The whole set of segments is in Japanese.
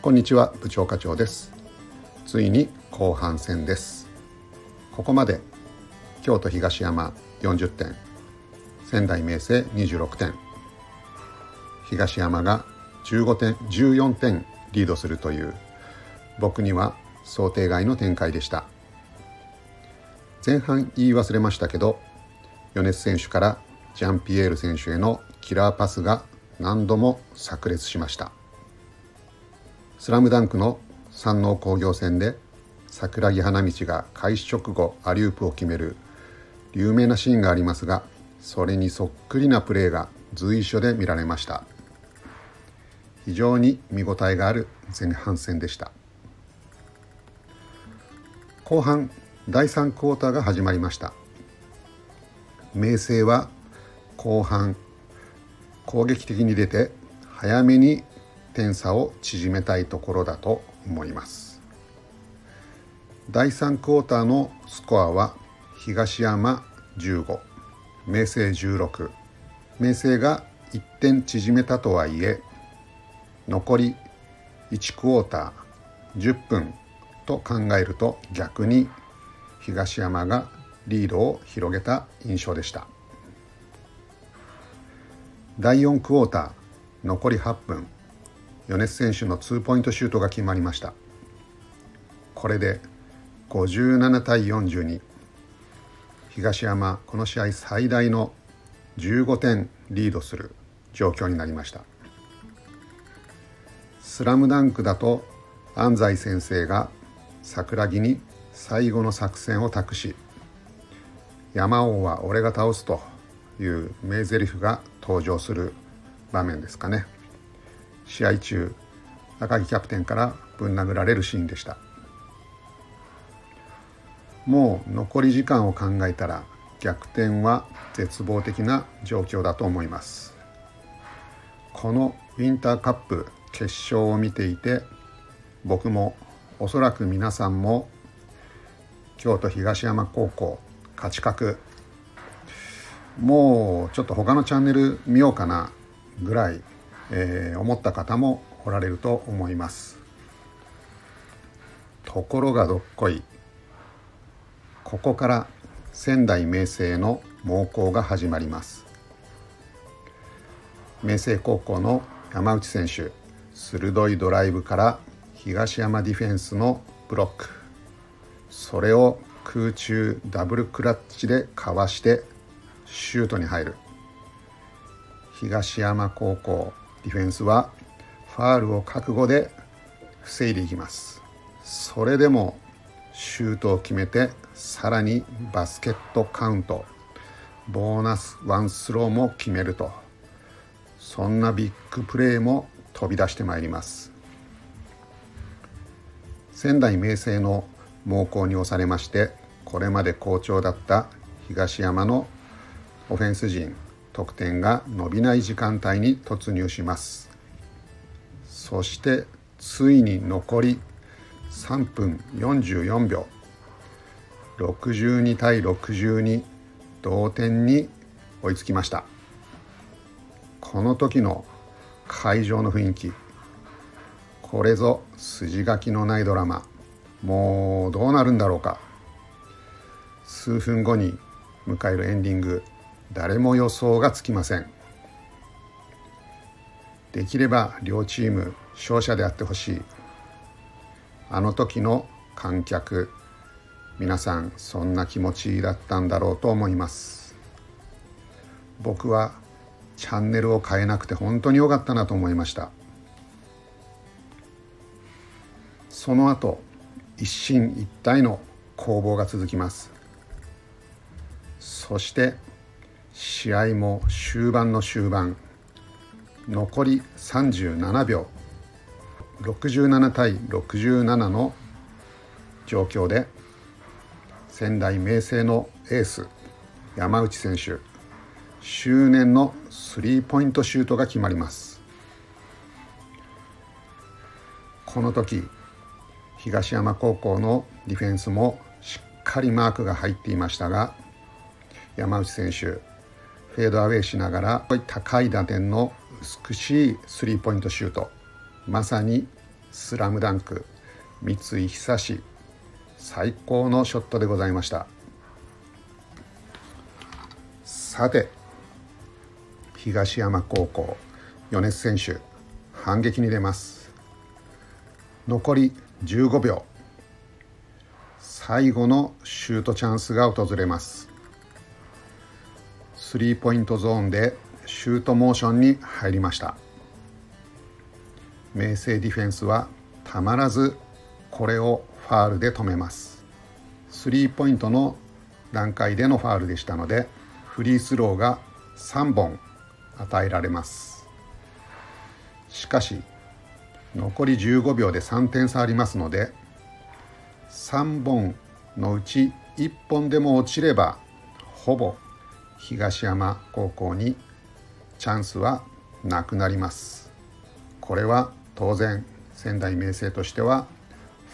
こんにちは部長課長です。ついに後半戦です。ここまで京都東山40点仙台明星26点東山が15点14点リードするという僕には想定外の展開でした。前半言い忘れましたけど米津選手からジャンピエール選手へのキラーパスが何度も炸裂しました。スラムダンクの山王工業戦で桜木花道が開始直後アリウープを決める有名なシーンがありますがそれにそっくりなプレーが随所で見られました。非常に見応えがある前半戦でした。後半第3クォーターが始まりました。明星は後半攻撃的に出て早めに点差を縮めたいところだと思います。第3クォーターのスコアは東山15明星16明星が1点縮めたとはいえ残り1クォーター10分と考えると逆に東山がリードを広げた印象でした。第4クォーター残り8分。米津選手のツーポイントシュートが決まりました。これで57対42東山この試合最大の15点リードする状況になりました。スラムダンクだと安西先生が桜木に最後の作戦を託し山王は俺が倒すという名台詞が登場する場面ですかね。試合中赤木キャプテンからぶん殴られるシーンでした。もう残り時間を考えたら逆転は絶望的な状況だと思います。このウィンターカップ決勝を見ていて僕もおそらく皆さんも京都東山高校勝ち確もうちょっと他のチャンネル見ようかなぐらい、えー、思った方もおられると思います。ところがどっこいここから仙台明星の猛攻が始まります。明星高校の山内選手鋭いドライブから東山ディフェンスのブロック。それを空中ダブルクラッチでかわしてシュートに入る。東山高校ディフェンスはファールを覚悟で防いでいきます。それでもシュートを決めてさらにバスケットカウントボーナスワンスローも決めると。そんなビッグプレーも飛び出してまいります。仙台明星の猛攻に押されましてこれまで好調だった東山のオフェンス陣得点が伸びない時間帯に突入します。そしてついに残り3分44秒62対62同点に追いつきました。この時の会場の雰囲気これぞ筋書きのないドラマ。もうどうなるんだろうか。数分後に迎えるエンディング誰も予想がつきません。できれば両チーム勝者であってほしい。あの時の観客皆さんそんな気持ちだったんだろうと思います。僕はチャンネルを変えなくて本当に良かったなと思いました。その後一進一退の攻防が続きます。そして試合も終盤の終盤。残り37秒。67対67の状況で仙台明星のエース山内選手。執念のスリーポイントシュートが決まります。この時東山高校のディフェンスもしっかりマークが入っていましたが山内選手フェードアウェイしながら高い打点の美しいスリーポイントシュートまさにスラムダンク三井久志最高のショットでございました。さて東山高校米津選手反撃に出ます。残り15秒。最後のシュートチャンスが訪れます。スリーポイントゾーンでシュートモーションに入りました。明星ディフェンスはたまらずこれをファールで止めます。スリーポイントの段階でのファールでしたのでフリースローが3本与えられます。しかし残り15秒で3点差ありますので3本のうち1本でも落ちればほぼ東山高校にチャンスはなくなります。これは当然仙台明星としては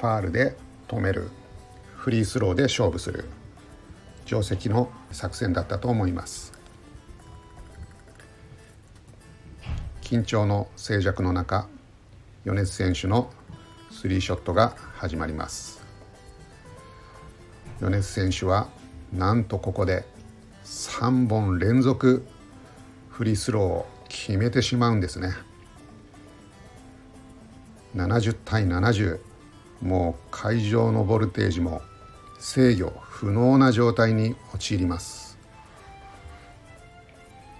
ファールで止める。フリースローで勝負する。定石の作戦だったと思います。緊張の静寂の中米津選手のスリーショットが始まります。米津選手はなんとここで3本連続フリースローを決めてしまうんですね。70対70もう会場のボルテージも制御不能な状態に陥ります。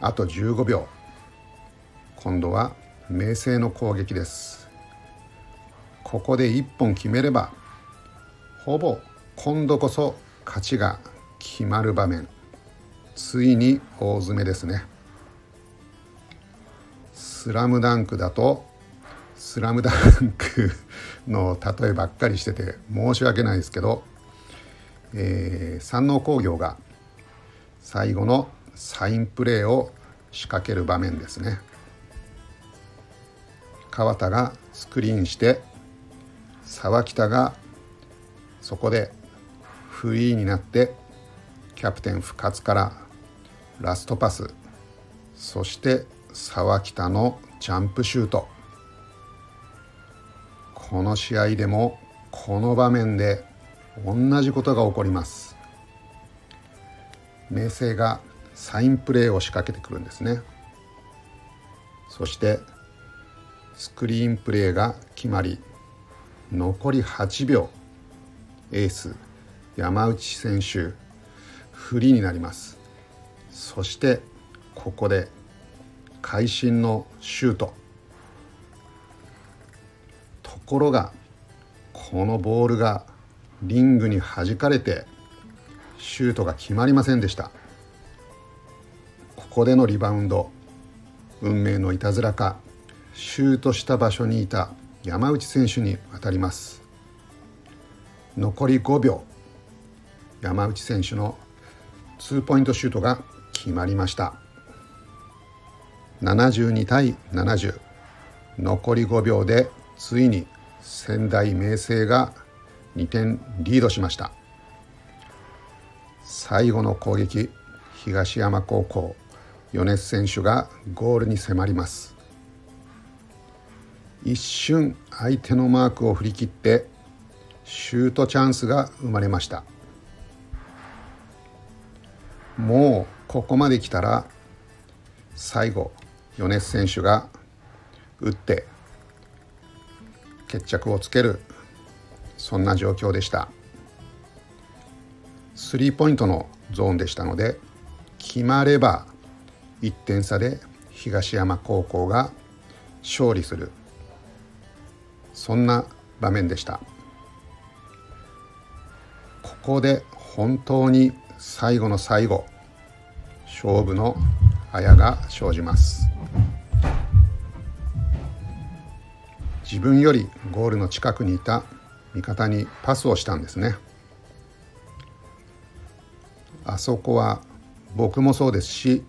あと15秒。今度は明星の攻撃です。ここで1本決めればほぼ今度こそ勝ちが決まる場面。ついに大詰めですね。スラムダンクだとスラムダンクの例えばっかりしてて申し訳ないですけど、えー、山王工業が最後のサインプレーを仕掛ける場面ですね。川田がスクリーンして沢北がそこでフリーになってキャプテン深津からラストパス。そして沢北のジャンプシュート。この試合でもこの場面で同じことが起こります。明星がサインプレーを仕掛けてくるんですね。そしてスクリーンプレーが決まり残り8秒。エース山内選手フリーになります。そしてここで会心のシュート。ところがこのボールがリングに弾かれてシュートが決まりませんでした。ここでのリバウンド運命のいたずらかシュートした場所にいた山内選手に当たります。残り5秒。山内選手のツーポイントシュートが決まりました。72対70残り5秒でついに仙台明星が2点リードしました。最後の攻撃東山高校。米津選手がゴールに迫ります。一瞬相手のマークを振り切ってシュートチャンスが生まれました。もうここまで来たら最後米津選手が打って決着をつけるそんな状況でした。スリーポイントのゾーンでしたので決まれば1点差で東山高校が勝利する。そんな場面でした。ここで本当に最後の最後勝負のあやが生じます。自分よりゴールの近くにいた味方にパスをしたんですね。あそこは僕もそうですし、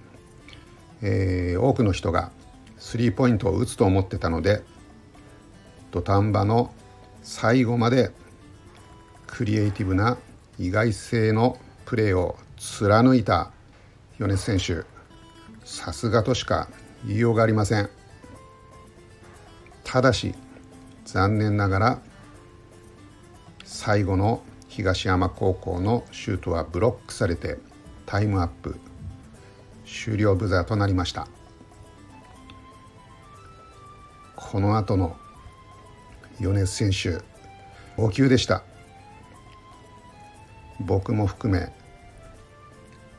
えー、多くの人がスリーポイントを打つと思ってたので土壇場の最後までクリエイティブな意外性のプレーを貫いた米津選手。さすがとしか言いようがありません。ただし残念ながら最後の東山高校のシュートはブロックされてタイムアップ終了ブザーとなりました。この後の米津選手号泣でした。僕も含め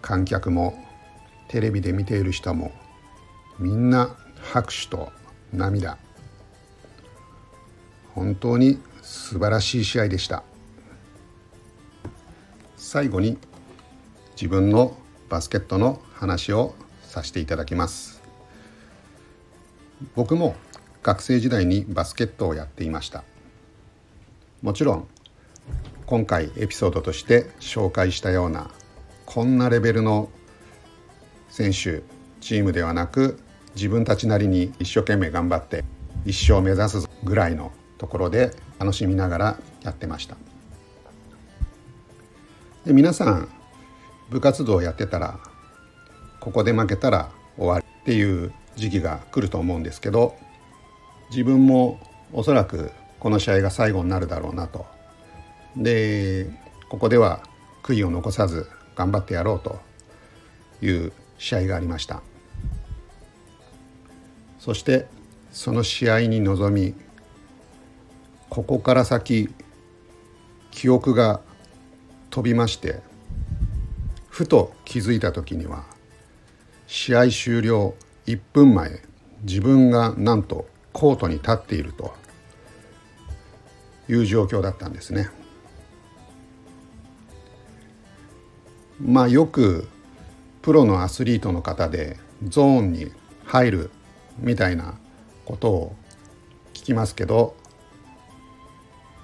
観客もテレビで見ている人もみんな拍手と涙。本当に素晴らしい試合でした。最後に自分のバスケットの話をさせていただきます。僕も学生時代にバスケットをやっていました。もちろん今回エピソードとして紹介したようなこんなレベルの選手チームではなく自分たちなりに一生懸命頑張って一生目指すぐらいのところで楽しみながらやってました。で皆さん部活動をやってたらここで負けたら終わりっていう時期が来ると思うんですけど自分もおそらくこの試合が最後になるだろうなと。でここでは悔いを残さず頑張ってやろうという試合がありました。そしてその試合に臨みここから先記憶が飛びましてふと気づいた時には試合終了1分前自分がなんとコートに立っているという状況だったんですね。まあよくプロのアスリートの方でゾーンに入るみたいなことを聞きますけど、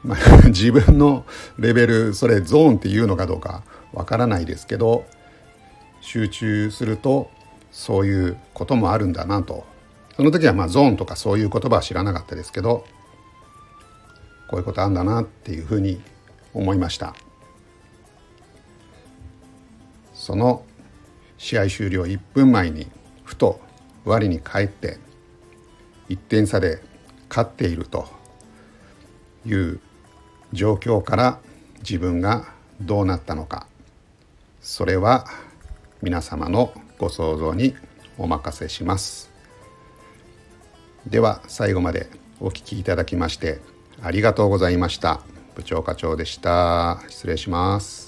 まあ、自分のレベルそれゾーンっていうのかどうかわからないですけど集中するとそういうこともあるんだなとその時はまあゾーンとかそういう言葉は知らなかったですけどこういうことあんだなっていうふうに思いました。その試合終了1分前にふと我に返って1点差で勝っているという状況から自分がどうなったのか。それは皆様のご想像にお任せします。では最後までお聴きいただきましてありがとうございました。部長課長でした。失礼します。